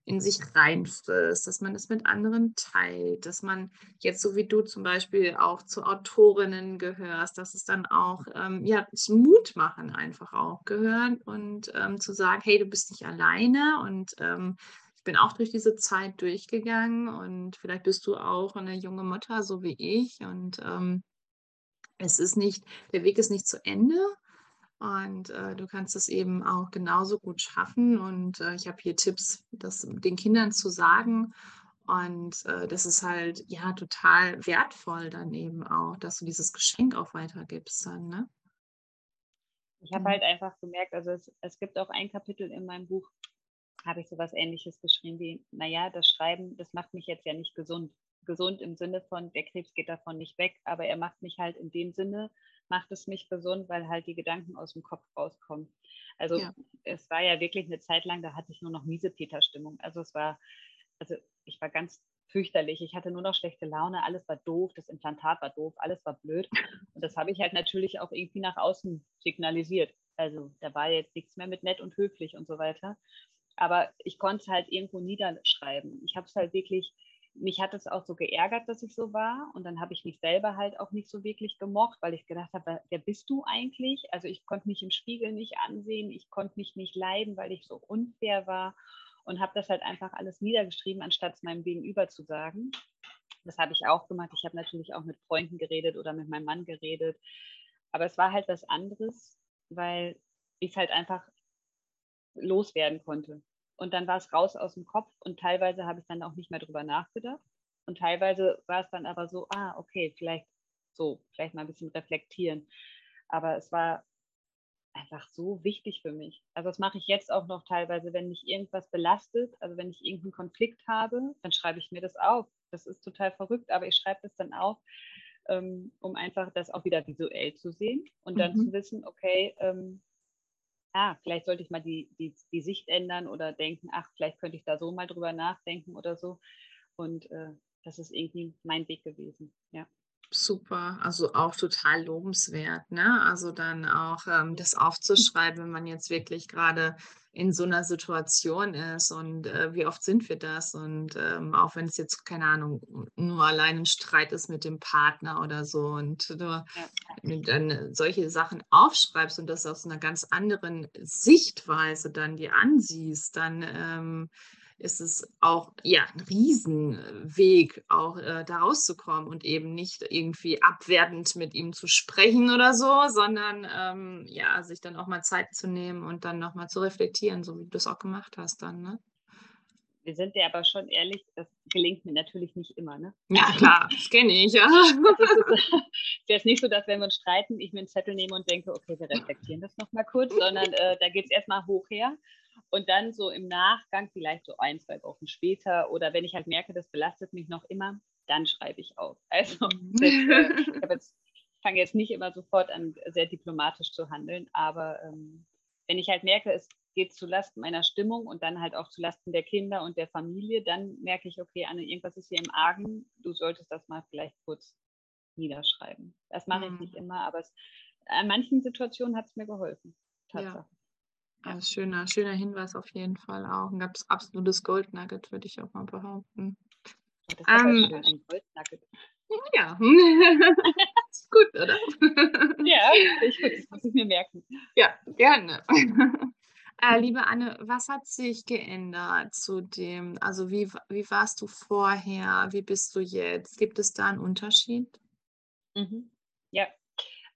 in sich reinfrisst, dass man es mit anderen teilt, dass man jetzt so wie du zum Beispiel auch zu Autorinnen gehörst, dass es dann auch ähm, ja zum Mut machen einfach auch gehört und ähm, zu sagen, hey, du bist nicht alleine und ähm, ich bin auch durch diese Zeit durchgegangen und vielleicht bist du auch eine junge Mutter, so wie ich und ähm, es ist nicht, der Weg ist nicht zu Ende, und äh, du kannst es eben auch genauso gut schaffen. Und äh, ich habe hier Tipps, das den Kindern zu sagen. Und äh, das ist halt ja total wertvoll dann eben auch, dass du dieses Geschenk auch weitergibst dann, ne? Ich habe mhm. halt einfach gemerkt, also es, es gibt auch ein Kapitel in meinem Buch, habe ich sowas ähnliches geschrieben wie, naja, das Schreiben, das macht mich jetzt ja nicht gesund. Gesund im Sinne von, der Krebs geht davon nicht weg, aber er macht mich halt in dem Sinne macht es mich gesund, weil halt die Gedanken aus dem Kopf rauskommen. Also ja. es war ja wirklich eine Zeit lang, da hatte ich nur noch miese Peter-Stimmung. Also es war also ich war ganz fürchterlich. Ich hatte nur noch schlechte Laune, alles war doof, das Implantat war doof, alles war blöd. Und das habe ich halt natürlich auch irgendwie nach außen signalisiert. Also da war jetzt nichts mehr mit nett und höflich und so weiter. Aber ich konnte es halt irgendwo niederschreiben. Ich habe es halt wirklich, mich hat es auch so geärgert, dass ich so war. Und dann habe ich mich selber halt auch nicht so wirklich gemocht, weil ich gedacht habe, wer bist du eigentlich? Also ich konnte mich im Spiegel nicht ansehen, ich konnte mich nicht leiden, weil ich so unfair war und habe das halt einfach alles niedergeschrieben, anstatt es meinem Gegenüber zu sagen. Das habe ich auch gemacht. Ich habe natürlich auch mit Freunden geredet oder mit meinem Mann geredet. Aber es war halt was anderes, weil ich es halt einfach loswerden konnte. Und dann war es raus aus dem Kopf und teilweise habe ich dann auch nicht mehr drüber nachgedacht. Und teilweise war es dann aber so, ah, okay, vielleicht so, vielleicht mal ein bisschen reflektieren. Aber es war einfach so wichtig für mich. Also das mache ich jetzt auch noch teilweise, wenn mich irgendwas belastet, also wenn ich irgendeinen Konflikt habe, dann schreibe ich mir das auf. Das ist total verrückt, aber ich schreibe das dann auf, ähm, um einfach das auch wieder visuell zu sehen und dann mhm. zu wissen, okay, ähm, ah, vielleicht sollte ich mal die, die, die Sicht ändern oder denken, ach, vielleicht könnte ich da so mal drüber nachdenken oder so. Und äh, das ist irgendwie mein Weg gewesen, ja super, also auch total lobenswert, ne? Also dann auch ähm, das aufzuschreiben, wenn man jetzt wirklich gerade in so einer Situation ist und äh, wie oft sind wir das und ähm, auch wenn es jetzt keine Ahnung nur allein ein Streit ist mit dem Partner oder so und du ja. dann solche Sachen aufschreibst und das aus einer ganz anderen Sichtweise dann dir ansiehst, dann ähm, ist es auch ja ein Riesenweg, auch äh, da rauszukommen und eben nicht irgendwie abwertend mit ihm zu sprechen oder so, sondern ähm, ja, sich dann auch mal Zeit zu nehmen und dann nochmal zu reflektieren, so wie du es auch gemacht hast dann, ne? Wir sind ja aber schon ehrlich, das gelingt mir natürlich nicht immer, ne? Ja, klar, das kenne ich, ja. Es ist, nicht so, dass wenn wir uns streiten, ich mir einen Zettel nehme und denke, okay, wir reflektieren das nochmal kurz, sondern äh, da geht es erstmal hoch her und dann so im Nachgang, vielleicht so ein, zwei Wochen später oder wenn ich halt merke, das belastet mich noch immer, dann schreibe ich auf. Also das, äh, ich fange jetzt nicht immer sofort an, sehr diplomatisch zu handeln, aber ähm, wenn ich halt merke, es geht zu Lasten meiner Stimmung und dann halt auch zu Lasten der Kinder und der Familie, dann merke ich, okay, Anne, irgendwas ist hier im Argen, du solltest das mal vielleicht kurz niederschreiben. Das mache ich nicht mhm. immer, aber es, an manchen Situationen hat es mir geholfen. Tatsache. Ja. Ja, schöner, schöner Hinweis auf jeden Fall auch. Ein ganz absolutes Goldnugget, würde ich auch mal behaupten. Das ist ähm, schön, ein Goldnugget. Ja, ist gut, oder? Ja, ich das muss ich mir merken. Ja, gerne. Äh, liebe Anne, was hat sich geändert zu dem, also wie, wie warst du vorher, wie bist du jetzt? Gibt es da einen Unterschied? Mhm. Ja,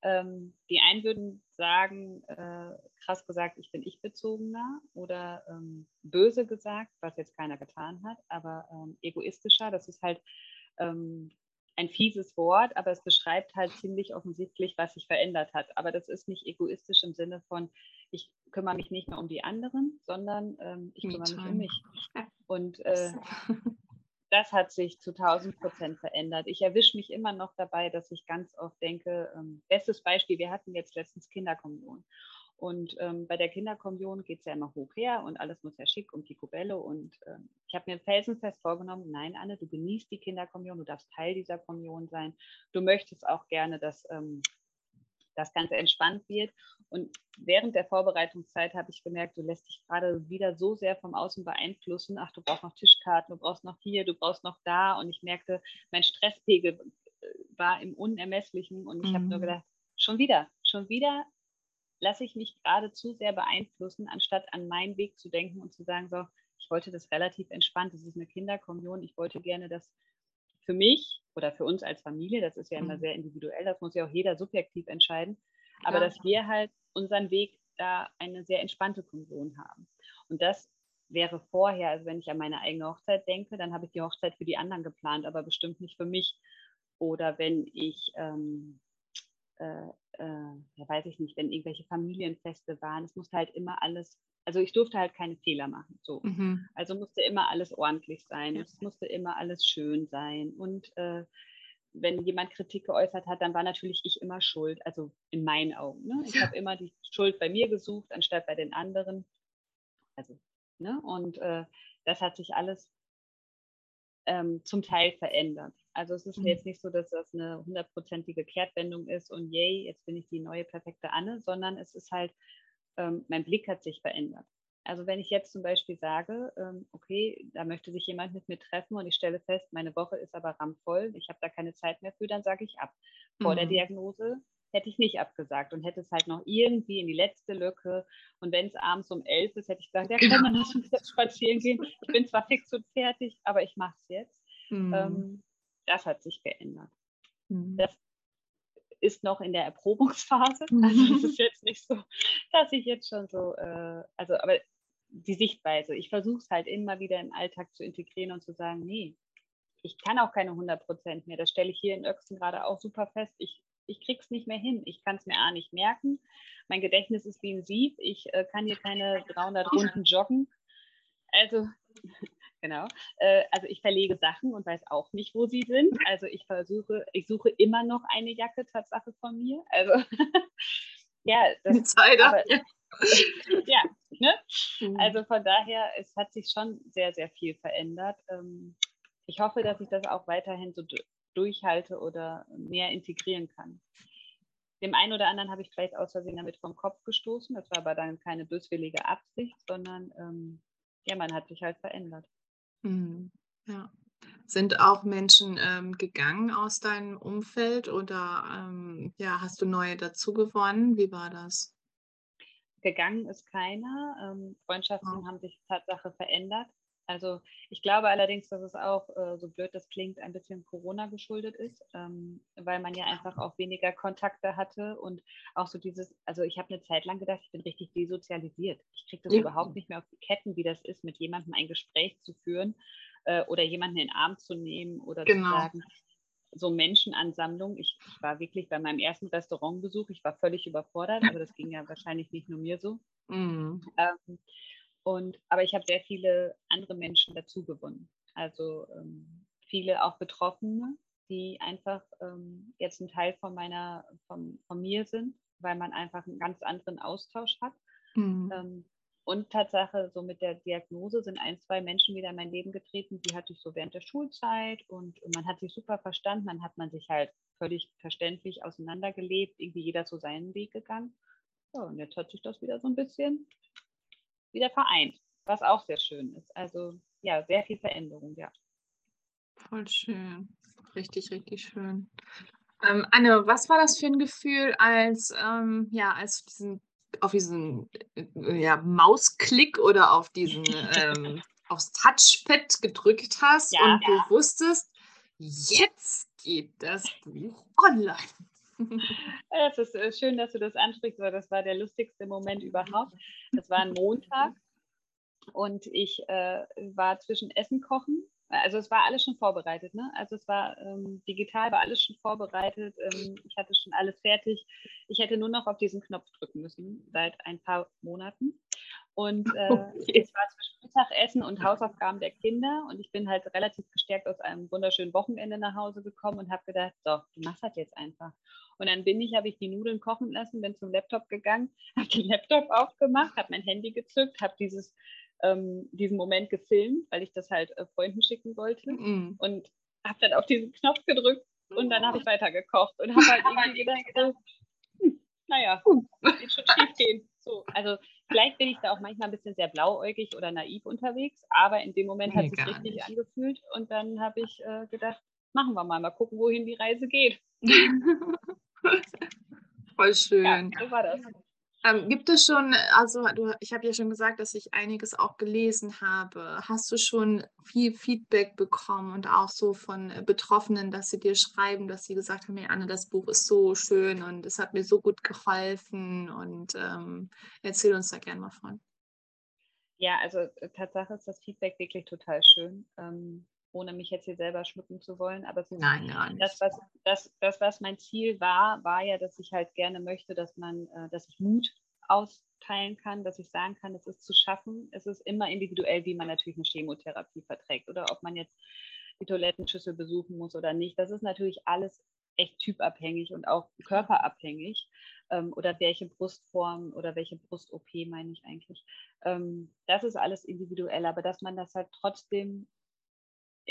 ähm, die einen würden sagen, äh, krass gesagt, ich bin ich-bezogener oder ähm, böse gesagt, was jetzt keiner getan hat, aber ähm, egoistischer. Das ist halt ähm, ein fieses Wort, aber es beschreibt halt ziemlich offensichtlich, was sich verändert hat. Aber das ist nicht egoistisch im Sinne von, ich kümmere mich nicht mehr um die anderen, sondern ähm, ich kümmere mich um mich. Und äh, das hat sich zu 1000 Prozent verändert. Ich erwische mich immer noch dabei, dass ich ganz oft denke, ähm, bestes Beispiel, wir hatten jetzt letztens Kinderkommunion. Und ähm, bei der Kinderkommunion geht es ja immer hoch her und alles muss ja schick und picobello. Und ähm, ich habe mir felsenfest vorgenommen, nein, Anne, du genießt die Kinderkommunion, du darfst Teil dieser Kommunion sein. Du möchtest auch gerne, dass ähm, das Ganze entspannt wird. Und während der Vorbereitungszeit habe ich gemerkt, du lässt dich gerade wieder so sehr vom Außen beeinflussen. Ach, du brauchst noch Tischkarten, du brauchst noch hier, du brauchst noch da. Und ich merkte, mein Stresspegel äh, war im Unermesslichen. Und ich mhm. habe nur gedacht, schon wieder, schon wieder lasse ich mich gerade zu sehr beeinflussen, anstatt an meinen Weg zu denken und zu sagen, so, ich wollte das relativ entspannt, das ist eine Kinderkommunion, ich wollte gerne das für mich oder für uns als Familie, das ist ja immer mhm. sehr individuell, das muss ja auch jeder subjektiv entscheiden, aber ja. dass wir halt unseren Weg da eine sehr entspannte Kommunion haben. Und das wäre vorher, also wenn ich an meine eigene Hochzeit denke, dann habe ich die Hochzeit für die anderen geplant, aber bestimmt nicht für mich. Oder wenn ich ähm, äh, äh, ja weiß ich nicht, wenn irgendwelche Familienfeste waren, es musste halt immer alles, also ich durfte halt keine Fehler machen. So. Mhm. Also musste immer alles ordentlich sein, ja. es musste immer alles schön sein. Und äh, wenn jemand Kritik geäußert hat, dann war natürlich ich immer schuld, also in meinen Augen. Ne? Ich habe immer die Schuld bei mir gesucht, anstatt bei den anderen. Also, ne? Und äh, das hat sich alles ähm, zum Teil verändert. Also es ist Mhm. jetzt nicht so, dass das eine hundertprozentige Kehrtwendung ist und yay, jetzt bin ich die neue perfekte Anne, sondern es ist halt, ähm, mein Blick hat sich verändert. Also wenn ich jetzt zum Beispiel sage, ähm, okay, da möchte sich jemand mit mir treffen und ich stelle fest, meine Woche ist aber rammvoll, ich habe da keine Zeit mehr für, dann sage ich ab. Vor der Mhm. Diagnose hätte ich nicht abgesagt und hätte es halt noch irgendwie in die letzte Lücke. Und wenn es abends um elf ist, hätte ich gesagt, ja dann lass uns jetzt spazieren gehen. Ich bin zwar fix und fertig, aber ich mache es jetzt. Mhm. Ähm, das hat sich geändert. Mhm. Das ist noch in der Erprobungsphase. Also es ist jetzt nicht so, dass ich jetzt schon so, äh, also aber die Sichtweise, ich versuche es halt immer wieder im Alltag zu integrieren und zu sagen, nee, ich kann auch keine 100 Prozent mehr. Das stelle ich hier in Öxten gerade auch super fest. Ich, ich krieg's nicht mehr hin. Ich kann es mir A nicht merken. Mein Gedächtnis ist wie ein Sieb. Ich äh, kann hier keine 300 Runden joggen. Also, genau. Äh, also ich verlege Sachen und weiß auch nicht, wo sie sind. Also ich versuche, ich suche immer noch eine Jacke, Tatsache von mir. Also ja, das, aber- ja, ne? Mhm. Also von daher, es hat sich schon sehr, sehr viel verändert. Ähm, ich hoffe, dass ich das auch weiterhin so du- durchhalte oder mehr integrieren kann. Dem einen oder anderen habe ich vielleicht aus Versehen damit vom Kopf gestoßen. Das war aber dann keine böswillige Absicht, sondern ähm, ja, man hat sich halt verändert. Mhm. Ja. Sind auch Menschen ähm, gegangen aus deinem Umfeld oder ähm, ja, hast du neue dazu gewonnen? Wie war das? Gegangen ist keiner. Ähm, Freundschaften Ja. haben sich Tatsache verändert. Also ich glaube allerdings, dass es auch, äh, so blöd das klingt, ein bisschen Corona geschuldet ist, ähm, weil man ja einfach auch weniger Kontakte hatte und auch so dieses, also ich habe eine Zeit lang gedacht, ich bin richtig desozialisiert. Ich kriege das Ja. überhaupt nicht mehr auf die Ketten, wie das ist, mit jemandem ein Gespräch zu führen äh, oder jemanden in den Arm zu nehmen oder Genau. zu sagen, so Menschenansammlung. Ich, ich war wirklich bei meinem ersten Restaurantbesuch, ich war völlig überfordert, aber das ging ja wahrscheinlich nicht nur mir so. Mhm. Ähm, und, aber ich habe sehr viele andere Menschen dazu gewonnen. Also ähm, viele auch Betroffene, die einfach ähm, jetzt ein Teil von meiner, von, von mir sind, weil man einfach einen ganz anderen Austausch hat. Mhm. Ähm, und Tatsache, so mit der Diagnose sind ein, zwei Menschen wieder in mein Leben getreten, die hatte ich so während der Schulzeit und man hat sich super verstanden, dann hat man sich halt völlig verständlich auseinandergelebt, irgendwie jeder so seinen Weg gegangen. Ja, und jetzt hat sich das wieder so ein bisschen wieder vereint, was auch sehr schön ist. Also ja, sehr viel Veränderung, ja. Voll schön. Richtig, richtig schön. Ähm, Anne, was war das für ein Gefühl, als, ähm, ja, als du diesen, auf diesen äh, ja, Mausklick oder auf diesen ähm, aufs Touchpad gedrückt hast Ja. und du wusstest, jetzt geht das Buch online. Es ist äh, schön, dass du das ansprichst, weil das war der lustigste Moment überhaupt. Das war ein Montag und ich äh, war zwischen Essen kochen. Also es war alles schon vorbereitet, ne? Also es war ähm, digital, war alles schon vorbereitet. Ähm, ich hatte schon alles fertig. Ich hätte nur noch auf diesen Knopf drücken müssen seit ein paar Monaten. Und äh, Okay. es war zwischen Mittagessen und Hausaufgaben der Kinder und ich bin halt relativ gestärkt aus einem wunderschönen Wochenende nach Hause gekommen und habe gedacht, so, du machst das jetzt einfach. Und dann bin ich, habe ich die Nudeln kochen lassen, bin zum Laptop gegangen, habe den Laptop aufgemacht, habe mein Handy gezückt, habe dieses, ähm, diesen Moment gefilmt, weil ich das halt äh, Freunden schicken wollte Mhm. und habe dann auf diesen Knopf gedrückt und dann habe ich weitergekocht und habe halt irgendwie gedacht, so, hm, naja, wird schon schief gehen. So, also vielleicht bin ich da auch manchmal ein bisschen sehr blauäugig oder naiv unterwegs, aber in dem Moment hat Nee, es sich gar richtig nicht. angefühlt und dann habe ich äh, gedacht, machen wir mal, mal gucken, wohin die Reise geht. Voll Ja, schön. so war das. Ähm, gibt es schon, also du, ich habe ja schon gesagt, dass ich einiges auch gelesen habe. Hast du schon viel Feedback bekommen und auch so von äh, Betroffenen, dass sie dir schreiben, dass sie gesagt haben, hey Anne, das Buch ist so schön und es hat mir so gut geholfen und ähm, erzähl uns da gerne mal von. Ja, also äh, Tatsache ist das Feedback wirklich total schön, ähm, ohne mich jetzt hier selber schmücken zu wollen, aber Nein, gar nicht. das, was, das, das, was mein Ziel war, war ja, dass ich halt gerne möchte, dass man, äh, dass ich Mut austeilen kann, dass ich sagen kann, es ist zu schaffen. Es ist immer individuell, wie man natürlich eine Chemotherapie verträgt oder ob man jetzt die Toilettenschüssel besuchen muss oder nicht. Das ist natürlich alles echt typabhängig und auch körperabhängig ähm, oder welche Brustform oder welche Brust-OP meine ich eigentlich. Ähm, das ist alles individuell, aber dass man das halt trotzdem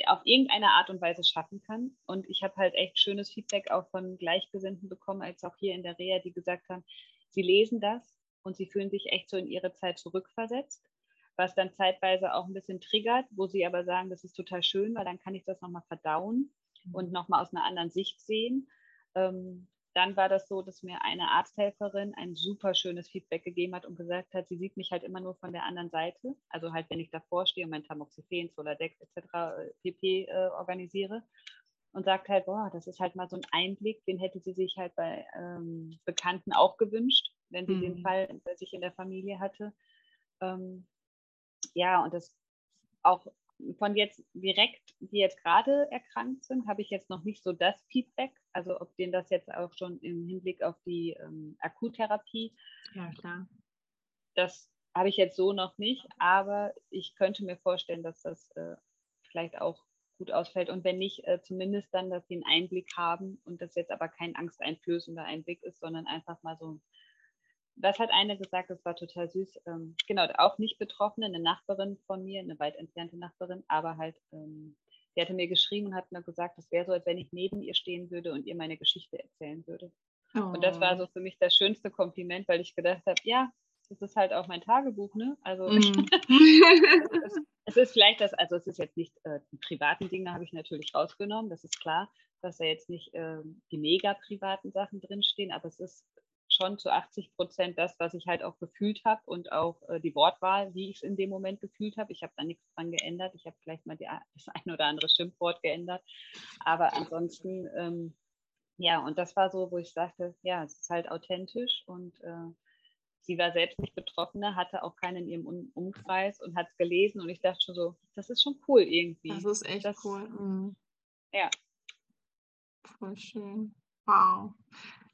auf irgendeine Art und Weise schaffen kann. Und ich habe halt echt schönes Feedback auch von Gleichgesinnten bekommen, als auch hier in der Reha, die gesagt haben, sie lesen das und sie fühlen sich echt so in ihre Zeit zurückversetzt, was dann zeitweise auch ein bisschen triggert, wo sie aber sagen, das ist total schön, weil dann kann ich das nochmal verdauen mhm. und nochmal aus einer anderen Sicht sehen. Ähm, dann war das so, dass mir eine Arzthelferin ein super schönes Feedback gegeben hat und gesagt hat, sie sieht mich halt immer nur von der anderen Seite. Also halt, wenn ich davor stehe und mein Tamoxifen, Soladex etc. Äh, pp. Äh, organisiere. Und sagt halt, boah, das ist halt mal so ein Einblick, den hätte sie sich halt bei ähm, Bekannten auch gewünscht, wenn sie mhm. den Fall bei sich in der Familie hatte. Ähm, ja, und das auch von jetzt direkt, die jetzt gerade erkrankt sind, habe ich jetzt noch nicht so das Feedback. Also ob denen das jetzt auch schon im Hinblick auf die ähm, Akuttherapie. Ja, klar. Das habe ich jetzt so noch nicht, aber ich könnte mir vorstellen, dass das äh, vielleicht auch gut ausfällt. Und wenn nicht, äh, zumindest dann, dass sie einen Einblick haben und das jetzt aber kein angsteinflößender Einblick ist, sondern einfach mal so was hat eine gesagt, das war total süß. Ähm, genau, auch nicht Betroffene, eine Nachbarin von mir, eine weit entfernte Nachbarin, aber halt, ähm, die hatte mir geschrieben und hat mir gesagt, es wäre so, als wenn ich neben ihr stehen würde und ihr meine Geschichte erzählen würde. Oh. Und das war oh. so für mich das schönste Kompliment, weil ich gedacht habe, ja, das ist halt auch mein Tagebuch, ne? Also mm. es, es, ist vielleicht das, also es ist jetzt nicht äh, die privaten Dinge, habe ich natürlich rausgenommen, das ist klar, dass da jetzt nicht äh, die mega privaten Sachen drinstehen, aber es ist schon zu 80 Prozent das, was ich halt auch gefühlt habe und auch äh, die Wortwahl, wie ich es in dem Moment gefühlt habe. Ich habe da nichts dran geändert. Ich habe vielleicht mal die, das ein oder andere Schimpfwort geändert. Aber ansonsten, ähm, ja, und das war so, wo ich sagte, ja, es ist halt authentisch und äh, sie war selbst nicht Betroffene, hatte auch keinen in ihrem um Umkreis und hat es gelesen und ich dachte schon so, das ist schon cool irgendwie. Das ist echt das, cool. Mhm. Ja. Voll schön. Wow.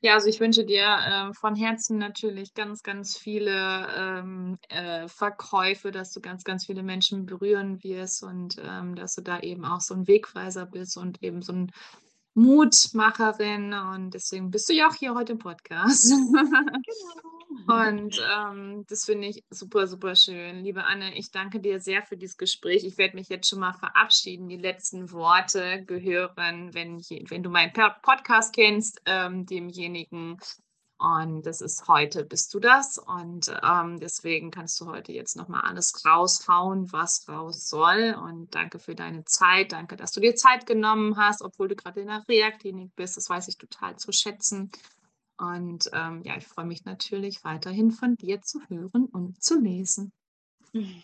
Ja, also ich wünsche dir äh, von Herzen natürlich ganz, ganz viele ähm, äh, Verkäufe, dass du ganz, ganz viele Menschen berühren wirst und ähm, dass du da eben auch so ein Wegweiser bist und eben so ein Mutmacherin. Und deswegen bist du ja auch hier heute im Podcast. Genau. Und ähm, das finde ich super, super schön. Liebe Anne, ich danke dir sehr für dieses Gespräch. Ich werde mich jetzt schon mal verabschieden. Die letzten Worte gehören, wenn, wenn du meinen Podcast kennst, ähm, demjenigen. Und das ist heute, bist du das. Und ähm, deswegen kannst du heute jetzt nochmal alles raushauen, was raus soll. Und danke für deine Zeit. Danke, dass du dir Zeit genommen hast, obwohl du gerade in der Reha-Klinik bist. Das weiß ich total zu schätzen. Und ähm, ja, ich freue mich natürlich weiterhin von dir zu hören und zu lesen.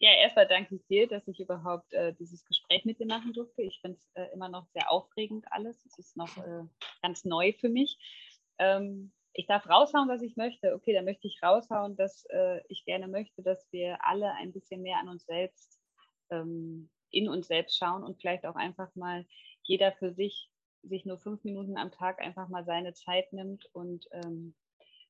Ja, erstmal danke ich dir, dass ich überhaupt äh, dieses Gespräch mit dir machen durfte. Ich finde es äh, immer noch sehr aufregend alles. Es ist noch äh, ganz neu für mich. Ähm, ich darf raushauen, was ich möchte. Okay, dann möchte ich raushauen, dass äh, ich gerne möchte, dass wir alle ein bisschen mehr an uns selbst, ähm, in uns selbst schauen und vielleicht auch einfach mal jeder für sich sich nur fünf Minuten am Tag einfach mal seine Zeit nimmt und ähm,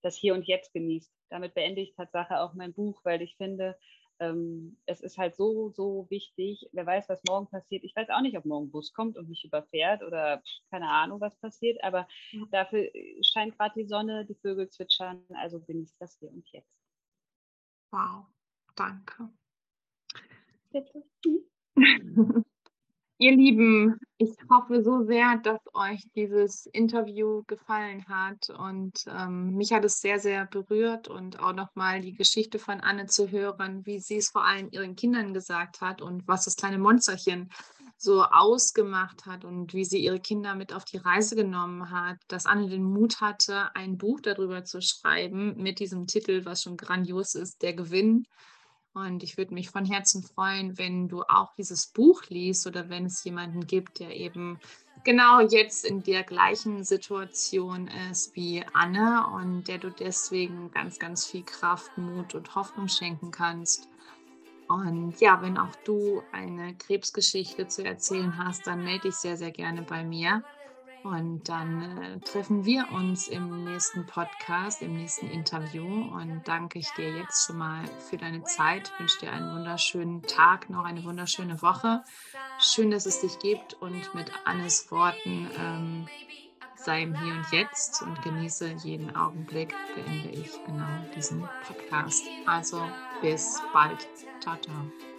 das Hier und Jetzt genießt. Damit beende ich Tatsache auch mein Buch, weil ich finde, ähm, es ist halt so, so wichtig. Wer weiß, was morgen passiert. Ich weiß auch nicht, ob morgen Bus kommt und mich überfährt oder keine Ahnung, was passiert, aber mhm. dafür scheint gerade die Sonne, die Vögel zwitschern, also genießt das Hier und Jetzt. Wow, danke. Bitte. Ihr Lieben, ich hoffe so sehr, dass euch dieses Interview gefallen hat und ähm, mich hat es sehr, sehr berührt und auch nochmal die Geschichte von Anne zu hören, wie sie es vor allem ihren Kindern gesagt hat und was das kleine Monsterchen so ausgemacht hat und wie sie ihre Kinder mit auf die Reise genommen hat, dass Anne den Mut hatte, ein Buch darüber zu schreiben mit diesem Titel, was schon grandios ist, Der Gewinn und ich würde mich von Herzen freuen, wenn du auch dieses Buch liest oder wenn es jemanden gibt, der eben genau jetzt in der gleichen Situation ist wie Anne und der du deswegen ganz, ganz viel Kraft, Mut und Hoffnung schenken kannst. Und ja, wenn auch du eine Krebsgeschichte zu erzählen hast, dann melde dich sehr, sehr gerne bei mir. Und dann äh, treffen wir uns im nächsten Podcast, im nächsten Interview. Und danke ich dir jetzt schon mal für deine Zeit. Ich wünsche dir einen wunderschönen Tag, noch eine wunderschöne Woche. Schön, dass es dich gibt. Und mit Annes Worten ähm, sei im Hier und Jetzt und genieße jeden Augenblick, beende ich genau diesen Podcast. Also bis bald. Ciao, ciao.